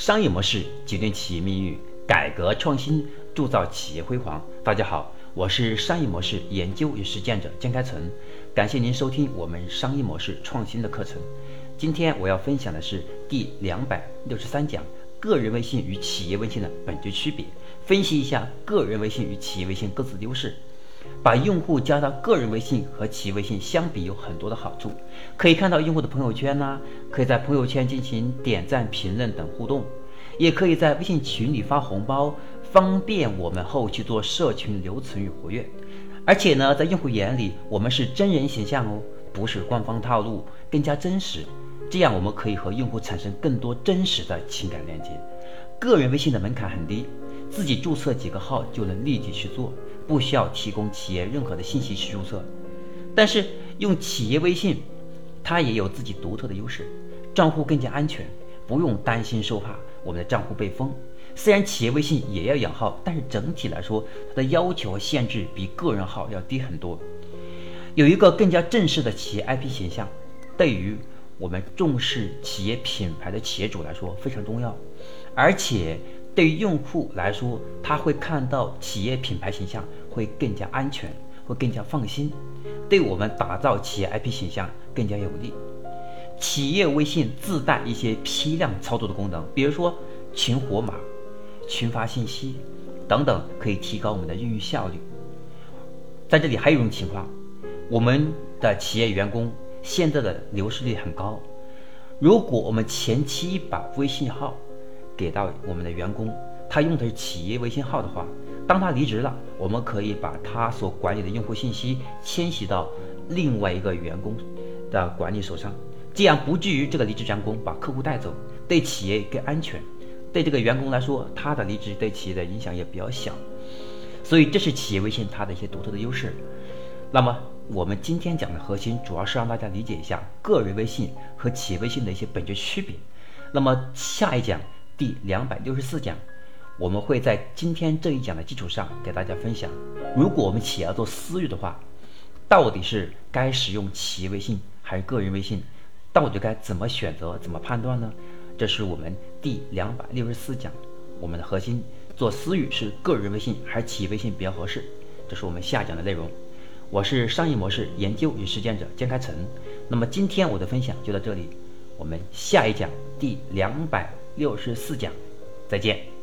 商业模式决定企业命运，改革创新铸造企业辉煌。大家好，我是商业模式研究与实践者江开成，感谢您收听我们商业模式创新的课程。今天我要分享的是第两百六十三讲：个人微信与企业微信的本质区别，分析一下个人微信与企业微信各自优势。把用户加到个人微信和企业微信相比有很多的好处，可以看到用户的朋友圈呐，可以在朋友圈进行点赞、评论等互动，也可以在微信群里发红包，方便我们后期做社群留存与活跃。而且呢，在用户眼里，我们是真人形象哦，不是官方套路，更加真实。这样我们可以和用户产生更多真实的情感链接。个人微信的门槛很低。自己注册几个号就能立即去做，不需要提供企业任何的信息去注册。但是用企业微信，它也有自己独特的优势，账户更加安全，不用担心受怕我们的账户被封。虽然企业微信也要养号，但是整体来说，它的要求和限制比个人号要低很多。有一个更加正式的企业 IP 形象，对于我们重视企业品牌的企业主来说非常重要，而且。对于用户来说，他会看到企业品牌形象会更加安全，会更加放心，对我们打造企业 IP 形象更加有利。企业微信自带一些批量操作的功能，比如说群活码、群发信息等等，可以提高我们的运营效率。在这里还有一种情况，我们的企业员工现在的流失率很高，如果我们前期把微信号给到我们的员工，他用的是企业微信号的话，当他离职了，我们可以把他所管理的用户信息迁徙到另外一个员工的管理手上，这样不至于这个离职员工把客户带走，对企业更安全，对这个员工来说，他的离职对企业的影响也比较小，所以这是企业微信它的一些独特的优势。那么我们今天讲的核心主要是让大家理解一下个人微信和企业微信的一些本质区别。那么下一讲。第两百六十四讲，我们会在今天这一讲的基础上给大家分享，如果我们企业要做私域的话，到底是该使用企业微信还是个人微信？到底该怎么选择、怎么判断呢？这是我们第两百六十四讲，我们的核心做私域是个人微信还是企业微信比较合适？这是我们下讲的内容。我是商业模式研究与实践者江开成，那么今天我的分享就到这里，我们下一讲第两百。六十四讲，再见。